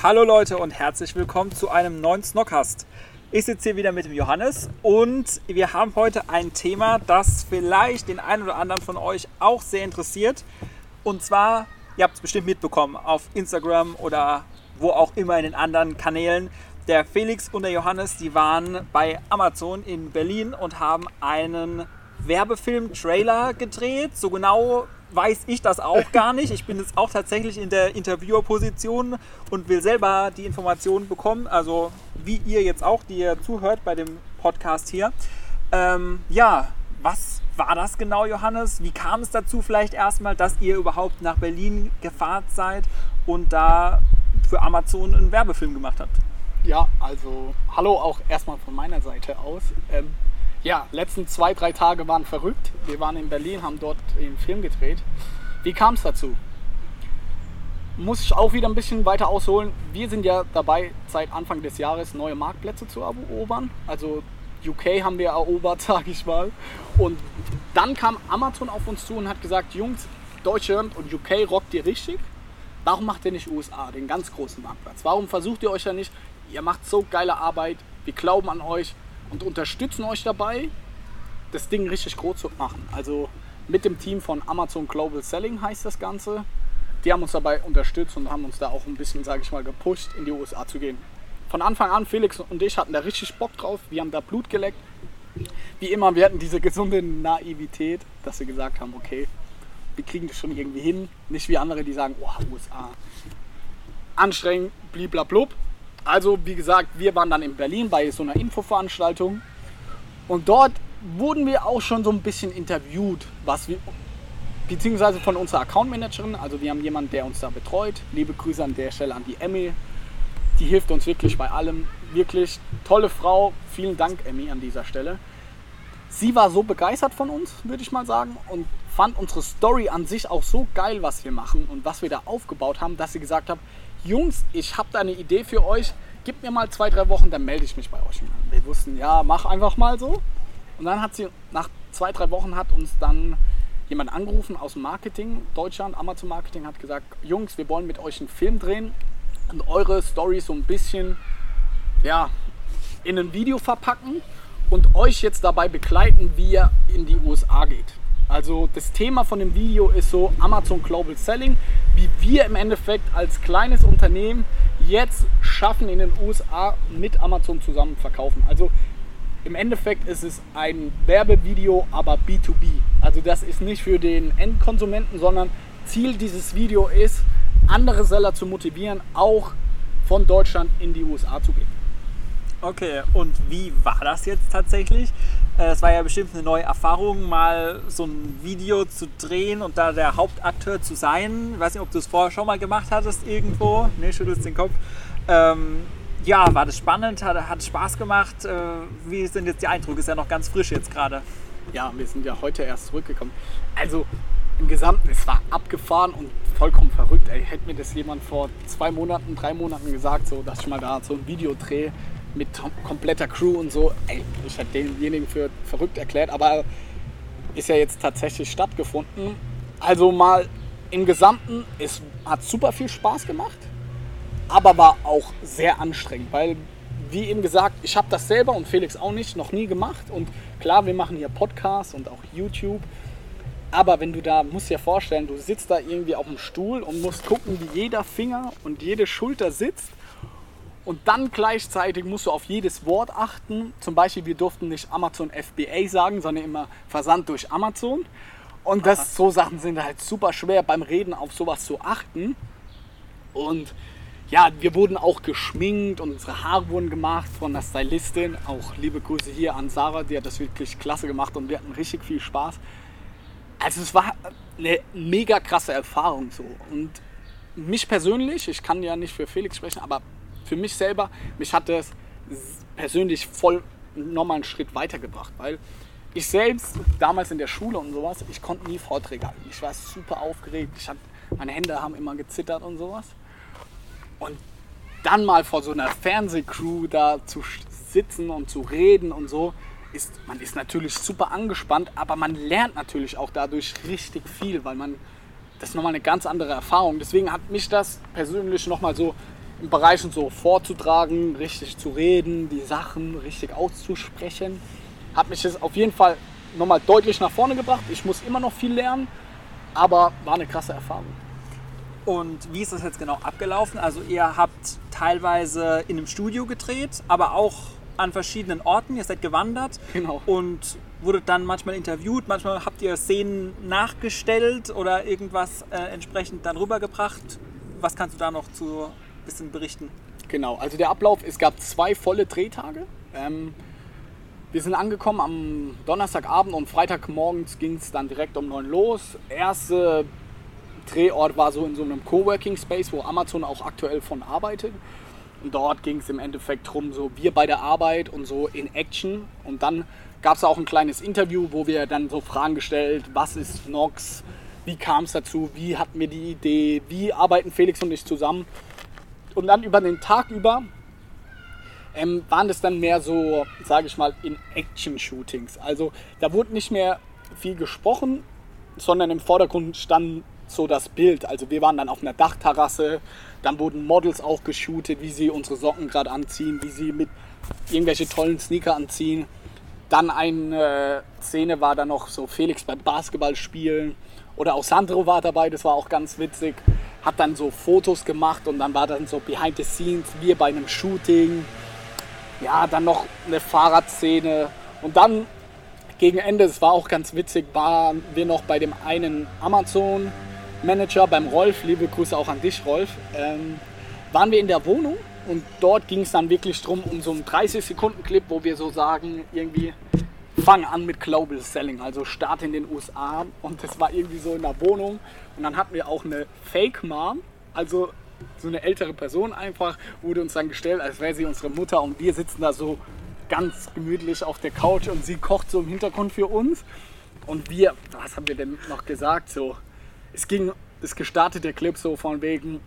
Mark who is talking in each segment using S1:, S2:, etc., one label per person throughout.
S1: Hallo Leute und herzlich willkommen zu einem neuen Snockcast. Ich sitze hier wieder mit dem Johannes und wir haben heute ein Thema, das vielleicht den einen oder anderen von euch auch sehr interessiert. Und zwar, ihr habt es bestimmt mitbekommen, auf Instagram oder wo auch immer in den anderen Kanälen. Der Felix und der Johannes, die waren bei Amazon in Berlin und haben einen Werbefilm-Trailer gedreht. So genau weiß ich das auch gar nicht. Ich bin jetzt auch tatsächlich in der Interviewerposition und will selber die Informationen bekommen. Also wie ihr jetzt auch, die ihr zuhört bei dem Podcast hier. Ähm, ja, was war das genau, Johannes? Wie kam es dazu vielleicht erstmal, dass ihr überhaupt nach Berlin gefahren seid und da für Amazon einen Werbefilm gemacht habt?
S2: Ja, also hallo auch erstmal von meiner Seite aus. Ähm, ja, letzten zwei, drei Tage waren verrückt. Wir waren in Berlin, haben dort den Film gedreht. Wie kam es dazu? Muss ich auch wieder ein bisschen weiter ausholen. Wir sind ja dabei, seit Anfang des Jahres neue Marktplätze zu erobern. Also UK haben wir erobert, sage ich mal. Und dann kam Amazon auf uns zu und hat gesagt, Jungs, Deutschland und UK rockt ihr richtig. Warum macht ihr nicht USA, den ganz großen Marktplatz? Warum versucht ihr euch ja nicht? Ihr macht so geile Arbeit, wir glauben an euch, und unterstützen euch dabei, das Ding richtig groß zu machen. Also mit dem Team von Amazon Global Selling heißt das Ganze. Die haben uns dabei unterstützt und haben uns da auch ein bisschen, sage ich mal, gepusht, in die USA zu gehen. Von Anfang an, Felix und ich hatten da richtig Bock drauf. Wir haben da Blut geleckt. Wie immer, wir hatten diese gesunde Naivität, dass wir gesagt haben, okay, wir kriegen das schon irgendwie hin. Nicht wie andere, die sagen, oh, USA, anstrengend, bliblablub. Also, wie gesagt, wir waren dann in Berlin bei so einer Infoveranstaltung und dort wurden wir auch schon so ein bisschen interviewt, was wir, beziehungsweise von unserer Accountmanagerin, also wir haben jemanden, der uns da betreut. Liebe Grüße an der Stelle an die Emmy, die hilft uns wirklich bei allem. Wirklich tolle Frau, vielen Dank Emmy an dieser Stelle. Sie war so begeistert von uns, würde ich mal sagen, und fand unsere Story an sich auch so geil, was wir machen und was wir da aufgebaut haben, dass sie gesagt hat, Jungs, ich habe da eine Idee für euch, gebt mir mal zwei, drei Wochen, dann melde ich mich bei euch. Wir wussten, ja, mach einfach mal so. Und dann hat sie, nach zwei, drei Wochen hat uns dann jemand angerufen aus dem Marketing, Deutschland, Amazon Marketing, hat gesagt, Jungs, wir wollen mit euch einen Film drehen und eure Story so ein bisschen, ja, in ein Video verpacken und euch jetzt dabei begleiten, wie ihr in die USA geht. Also das Thema von dem Video ist so Amazon Global Selling, wie wir im Endeffekt als kleines Unternehmen jetzt schaffen, in den USA mit Amazon zusammen verkaufen. Also im Endeffekt ist es ein Werbevideo, aber B2B. Also das ist nicht für den Endkonsumenten, sondern Ziel dieses Video ist, andere Seller zu motivieren, auch von Deutschland in die USA zu gehen.
S1: Okay, und wie war das jetzt tatsächlich? Äh, es war ja bestimmt eine neue Erfahrung, mal so ein Video zu drehen und da der Hauptakteur zu sein. Ich weiß nicht, ob du es vorher schon mal gemacht hattest irgendwo. Ne, schüttelst den Kopf. Ähm, ja, war das spannend? Hat, hat Spaß gemacht? Äh, wie sind jetzt die Eindrücke? Ist ja noch ganz frisch jetzt gerade.
S2: Ja, wir sind ja heute erst zurückgekommen. Also im Gesamten, es war abgefahren und vollkommen verrückt. Ey, hätte mir das jemand vor zwei Monaten, drei Monaten gesagt, so, dass ich mal da so ein Video drehe mit kompletter Crew und so. Ey, ich hätte denjenigen für verrückt erklärt, aber ist ja jetzt tatsächlich stattgefunden. Also mal im Gesamten, es hat super viel Spaß gemacht, aber war auch sehr anstrengend, weil wie eben gesagt, ich habe das selber und Felix auch nicht, noch nie gemacht. Und klar, wir machen hier Podcasts und auch YouTube. Aber wenn du da, musst dir vorstellen, du sitzt da irgendwie auf dem Stuhl und musst gucken, wie jeder Finger und jede Schulter sitzt und dann gleichzeitig musst du auf jedes Wort achten. Zum Beispiel, wir durften nicht Amazon FBA sagen, sondern immer Versand durch Amazon. Und das, so Sachen sind halt super schwer beim Reden auf sowas zu achten. Und ja, wir wurden auch geschminkt und unsere Haare wurden gemacht von der Stylistin. Auch liebe Grüße hier an Sarah, die hat das wirklich klasse gemacht und wir hatten richtig viel Spaß. Also es war eine mega krasse Erfahrung so. Und mich persönlich, ich kann ja nicht für Felix sprechen, aber für mich selber, mich hat das persönlich voll nochmal einen Schritt weitergebracht, weil ich selbst damals in der Schule und sowas, ich konnte nie Vorträge halten. Ich war super aufgeregt, ich hatte, meine Hände haben immer gezittert und sowas. Und dann mal vor so einer Fernsehcrew da zu sitzen und zu reden und so, ist, man ist natürlich super angespannt, aber man lernt natürlich auch dadurch richtig viel, weil man, das ist nochmal eine ganz andere Erfahrung. Deswegen hat mich das persönlich nochmal so im Bereich so vorzutragen, richtig zu reden, die Sachen richtig auszusprechen, hat mich das auf jeden Fall nochmal deutlich nach vorne gebracht. Ich muss immer noch viel lernen, aber war eine krasse Erfahrung.
S1: Und wie ist das jetzt genau abgelaufen? Also ihr habt teilweise in einem Studio gedreht, aber auch an verschiedenen Orten. Ihr seid gewandert
S2: Genau.
S1: und wurdet dann manchmal interviewt. Manchmal habt ihr Szenen nachgestellt oder irgendwas äh, entsprechend dann rübergebracht. Was kannst du da noch zu bisschen berichten?
S2: Genau, also der Ablauf, es gab zwei volle Drehtage. Ähm, wir sind angekommen am Donnerstagabend und Freitagmorgens ging es dann direkt um 9 los. Erste Drehort war so in so einem Coworking Space, wo Amazon auch aktuell von arbeitet. Und dort ging es im Endeffekt darum, so wir bei der Arbeit und so in Action. Und dann gab es auch ein kleines Interview, wo wir dann so Fragen gestellt, was ist Nox, wie kam es dazu, wie hatten wir die Idee, wie arbeiten Felix und ich zusammen. Und dann über den Tag über ähm, waren das dann mehr so, sage ich mal, in Action-Shootings. Also da wurde nicht mehr viel gesprochen, sondern im Vordergrund stand so das Bild. Also wir waren dann auf einer Dachterrasse, dann wurden Models auch geshootet, wie sie unsere Socken gerade anziehen, wie sie mit irgendwelche tollen Sneaker anziehen. Dann eine Szene war dann noch so Felix beim Basketball spielen. Oder auch Sandro war dabei, das war auch ganz witzig. Hat dann so Fotos gemacht und dann war dann so behind the scenes, wir bei einem Shooting. Ja, dann noch eine Fahrradszene. Und dann gegen Ende, es war auch ganz witzig, waren wir noch bei dem einen Amazon Manager beim Rolf, liebe Grüße auch an dich, Rolf, ähm, waren wir in der Wohnung und dort ging es dann wirklich drum um so einen 30-Sekunden-Clip, wo wir so sagen, irgendwie fang an mit Global Selling, also Start in den USA und das war irgendwie so in der Wohnung. Und dann hatten wir auch eine Fake Mom, also so eine ältere Person einfach, wurde uns dann gestellt, als wäre sie unsere Mutter. Und wir sitzen da so ganz gemütlich auf der Couch und sie kocht so im Hintergrund für uns. Und wir, was haben wir denn noch gesagt, so es ging, es gestartet der Clip so von wegen,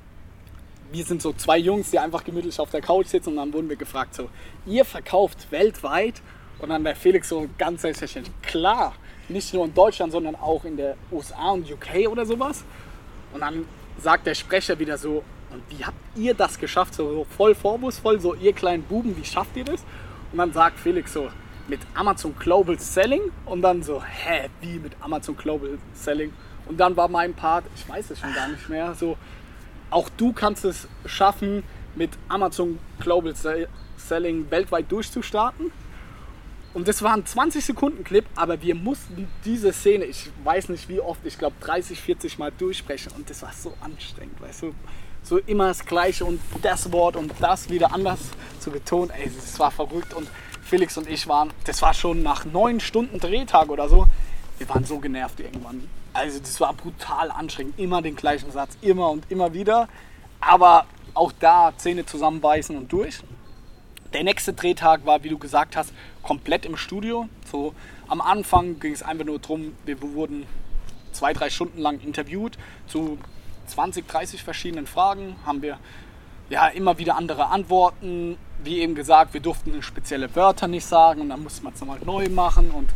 S2: wir sind so zwei Jungs, die einfach gemütlich auf der Couch sitzen und dann wurden wir gefragt so, ihr verkauft weltweit und dann der Felix so ganz selbstverständlich, klar, nicht nur in Deutschland, sondern auch in der USA und UK oder sowas. Und dann sagt der Sprecher wieder so, und wie habt ihr das geschafft? So, so voll vorwurfsvoll, so ihr kleinen Buben, wie schafft ihr das? Und dann sagt Felix so, mit Amazon Global Selling und dann so, hä, wie mit Amazon Global Selling? Und dann war mein Part, ich weiß es schon gar nicht mehr, so, auch du kannst es schaffen, mit Amazon Global Selling weltweit durchzustarten. Und das war ein 20 Sekunden Clip, aber wir mussten diese Szene, ich weiß nicht wie oft, ich glaube 30, 40 Mal durchsprechen und das war so anstrengend, weißt du. So immer das Gleiche und das Wort und das wieder anders zu betonen, ey, das war verrückt und Felix und ich waren, das war schon nach neun Stunden Drehtag oder so, wir waren so genervt irgendwann. Also das war brutal anstrengend, immer den gleichen Satz, immer und immer wieder. Aber auch da Zähne zusammenbeißen und durch. Der nächste Drehtag war, wie du gesagt hast, komplett im Studio. So am Anfang ging es einfach nur darum, wir wurden zwei, drei Stunden lang interviewt zu 20, 30 verschiedenen Fragen. Haben wir ja immer wieder andere Antworten. Wie eben gesagt, wir durften spezielle Wörter nicht sagen und dann musste man es nochmal neu machen und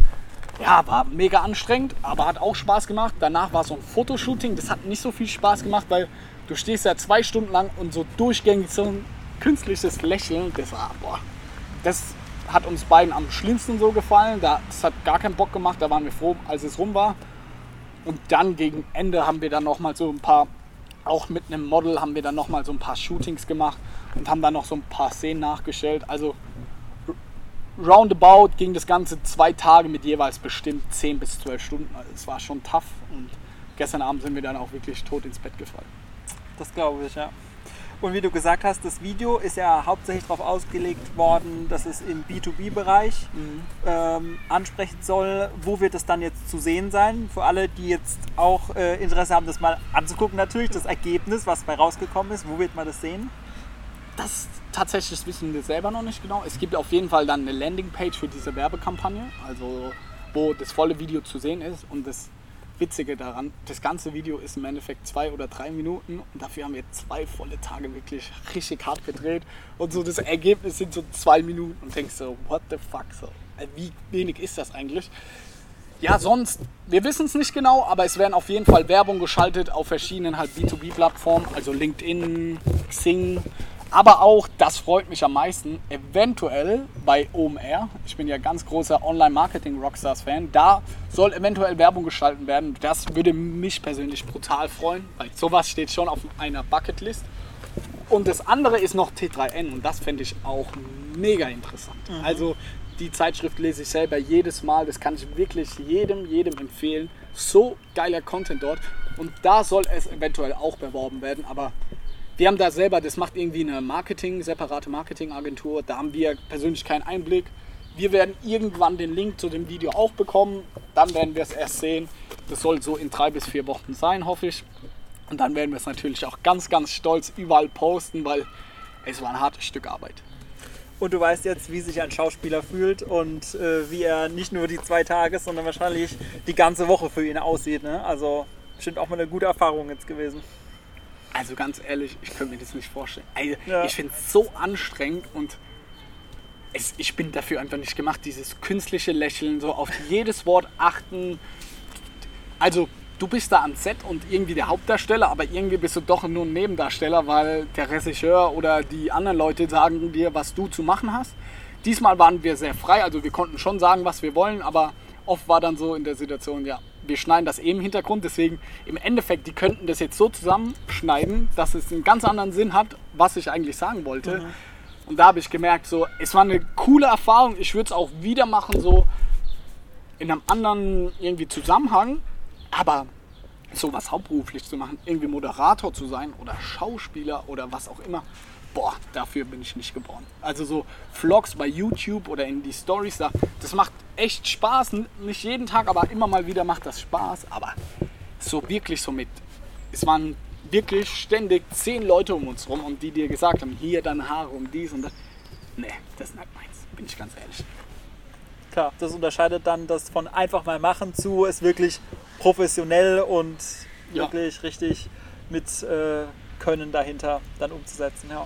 S2: ja, war mega anstrengend, aber hat auch Spaß gemacht. Danach war so ein Fotoshooting, das hat nicht so viel Spaß gemacht, weil du stehst ja zwei Stunden lang und so durchgängig so ein künstliches Lächeln. Das war, boah, das hat uns beiden am schlimmsten so gefallen. Das hat gar keinen Bock gemacht, da waren wir froh, als es rum war. Und dann gegen Ende haben wir dann nochmal so ein paar, auch mit einem Model haben wir dann nochmal so ein paar Shootings gemacht und haben dann noch so ein paar Szenen nachgestellt. Also roundabout ging das Ganze zwei Tage mit jeweils bestimmt 10 bis 12 Stunden. Also es war schon tough und gestern Abend sind wir dann auch wirklich tot ins Bett gefallen.
S1: Das glaube ich, ja. Und wie du gesagt hast, das Video ist ja hauptsächlich darauf ausgelegt worden, dass es im B2B-Bereich mhm. ähm, ansprechen soll. Wo wird es dann jetzt zu sehen sein? Für alle, die jetzt auch äh, Interesse haben, das mal anzugucken, natürlich das Ergebnis, was bei rausgekommen ist. Wo wird man das sehen?
S2: Das tatsächlich wissen wir selber noch nicht genau. Es gibt auf jeden Fall dann eine Landingpage für diese Werbekampagne, also wo das volle Video zu sehen ist. Und das Witzige daran, das ganze Video ist im Endeffekt zwei oder drei Minuten. Und dafür haben wir zwei volle Tage wirklich richtig hart gedreht. Und so das Ergebnis sind so zwei Minuten. Und denkst so, what the fuck, so, äh, wie wenig ist das eigentlich? Ja, sonst, wir wissen es nicht genau, aber es werden auf jeden Fall Werbung geschaltet auf verschiedenen halt B2B-Plattformen, also LinkedIn, Xing, aber auch, das freut mich am meisten, eventuell bei OMR, ich bin ja ganz großer Online-Marketing-Rockstars-Fan, da soll eventuell Werbung geschalten werden. Das würde mich persönlich brutal freuen, weil sowas steht schon auf einer Bucketlist. Und das andere ist noch T3N und das fände ich auch mega interessant. Mhm. Also die Zeitschrift lese ich selber jedes Mal, das kann ich wirklich jedem, jedem empfehlen. So geiler Content dort und da soll es eventuell auch beworben werden, aber wir haben da selber, das macht irgendwie eine Marketing, separate Marketingagentur. Da haben wir persönlich keinen Einblick. Wir werden irgendwann den Link zu dem Video auch bekommen. Dann werden wir es erst sehen. Das soll so in drei bis vier Wochen sein, hoffe ich. Und dann werden wir es natürlich auch ganz, ganz stolz überall posten, weil es war ein hartes Stück Arbeit.
S1: Und du weißt jetzt, wie sich ein Schauspieler fühlt und äh, wie er nicht nur die zwei Tage, sondern wahrscheinlich die ganze Woche für ihn aussieht. Ne? Also bestimmt auch mal eine gute Erfahrung jetzt gewesen.
S2: Also ganz ehrlich, ich könnte mir das nicht vorstellen. Also, ja. Ich finde es so anstrengend und es, ich bin dafür einfach nicht gemacht. Dieses künstliche Lächeln, so auf jedes Wort achten. Also du bist da am Set und irgendwie der Hauptdarsteller, aber irgendwie bist du doch nur ein Nebendarsteller, weil der Regisseur oder die anderen Leute sagen dir, was du zu machen hast. Diesmal waren wir sehr frei, also wir konnten schon sagen, was wir wollen, aber oft war dann so in der Situation, ja, wir schneiden das eben im Hintergrund, deswegen im Endeffekt, die könnten das jetzt so zusammenschneiden, dass es einen ganz anderen Sinn hat, was ich eigentlich sagen wollte. Mhm. Und da habe ich gemerkt, so, es war eine coole Erfahrung. Ich würde es auch wieder machen, so in einem anderen irgendwie Zusammenhang. Aber sowas hauptberuflich zu machen, irgendwie Moderator zu sein oder Schauspieler oder was auch immer, boah, dafür bin ich nicht geboren. Also so Vlogs bei YouTube oder in die Stories, das macht echt Spaß. Nicht jeden Tag, aber immer mal wieder macht das Spaß. Aber so wirklich so mit, es waren wirklich ständig zehn Leute um uns rum und die dir gesagt haben, hier deine Haare und dies und das. Nee, das ist nicht meins, bin ich ganz ehrlich.
S1: Klar, das unterscheidet dann das von einfach mal machen zu es wirklich professionell und ja. wirklich richtig mit äh, Können dahinter dann umzusetzen. Ja.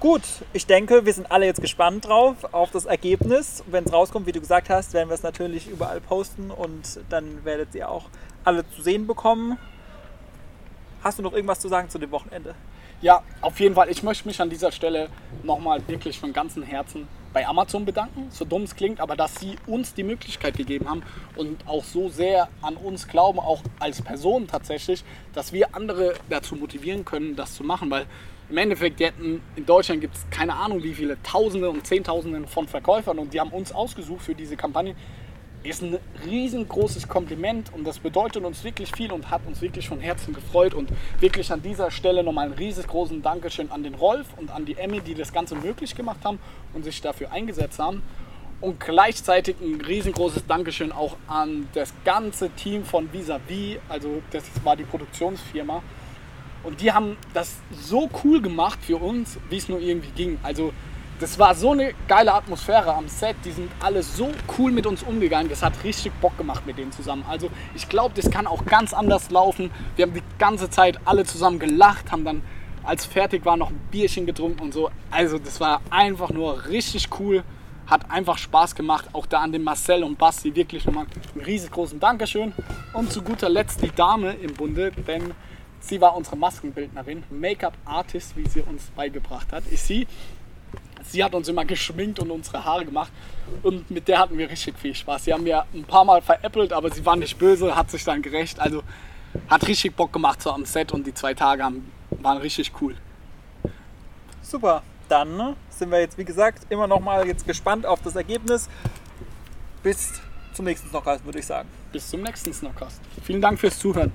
S1: Gut, ich denke, wir sind alle jetzt gespannt drauf, auf das Ergebnis. Wenn es rauskommt, wie du gesagt hast, werden wir es natürlich überall posten und dann werdet ihr auch alle zu sehen bekommen. Hast du noch irgendwas zu sagen zu dem Wochenende?
S2: Ja, auf jeden Fall. Ich möchte mich an dieser Stelle nochmal wirklich von ganzem Herzen bei Amazon bedanken, so dumm es klingt, aber dass sie uns die Möglichkeit gegeben haben und auch so sehr an uns glauben, auch als Person tatsächlich, dass wir andere dazu motivieren können, das zu machen, weil im Endeffekt, in Deutschland gibt es keine Ahnung wie viele Tausende und Zehntausende von Verkäufern und die haben uns ausgesucht für diese Kampagne. Ist ein riesengroßes Kompliment und das bedeutet uns wirklich viel und hat uns wirklich von Herzen gefreut. Und wirklich an dieser Stelle nochmal einen riesengroßen Dankeschön an den Rolf und an die Emmy, die das Ganze möglich gemacht haben und sich dafür eingesetzt haben. Und gleichzeitig ein riesengroßes Dankeschön auch an das ganze Team von Vis-a-vis, also das war die Produktionsfirma, und die haben das so cool gemacht für uns, wie es nur irgendwie ging. Also das war so eine geile Atmosphäre am Set. Die sind alle so cool mit uns umgegangen. Das hat richtig Bock gemacht mit denen zusammen. Also ich glaube, das kann auch ganz anders laufen. Wir haben die ganze Zeit alle zusammen gelacht, haben dann als fertig war noch ein Bierchen getrunken und so. Also das war einfach nur richtig cool. Hat einfach Spaß gemacht. Auch da an den Marcel und Basti wirklich nochmal einen riesengroßen Dankeschön. Und zu guter Letzt die Dame im Bunde, denn Sie war unsere Maskenbildnerin, Make-up-Artist, wie sie uns beigebracht hat. Ist sie. Sie hat uns immer geschminkt und unsere Haare gemacht und mit der hatten wir richtig viel Spaß. Sie haben mir ein paar Mal veräppelt, aber sie war nicht böse, hat sich dann gerecht. Also hat richtig Bock gemacht so am Set und die zwei Tage haben, waren richtig cool.
S1: Super, dann sind wir jetzt wie gesagt immer noch mal jetzt gespannt auf das Ergebnis. Bis zum nächsten Snockcast würde ich sagen.
S2: Bis zum nächsten Snockcast. Vielen Dank fürs Zuhören.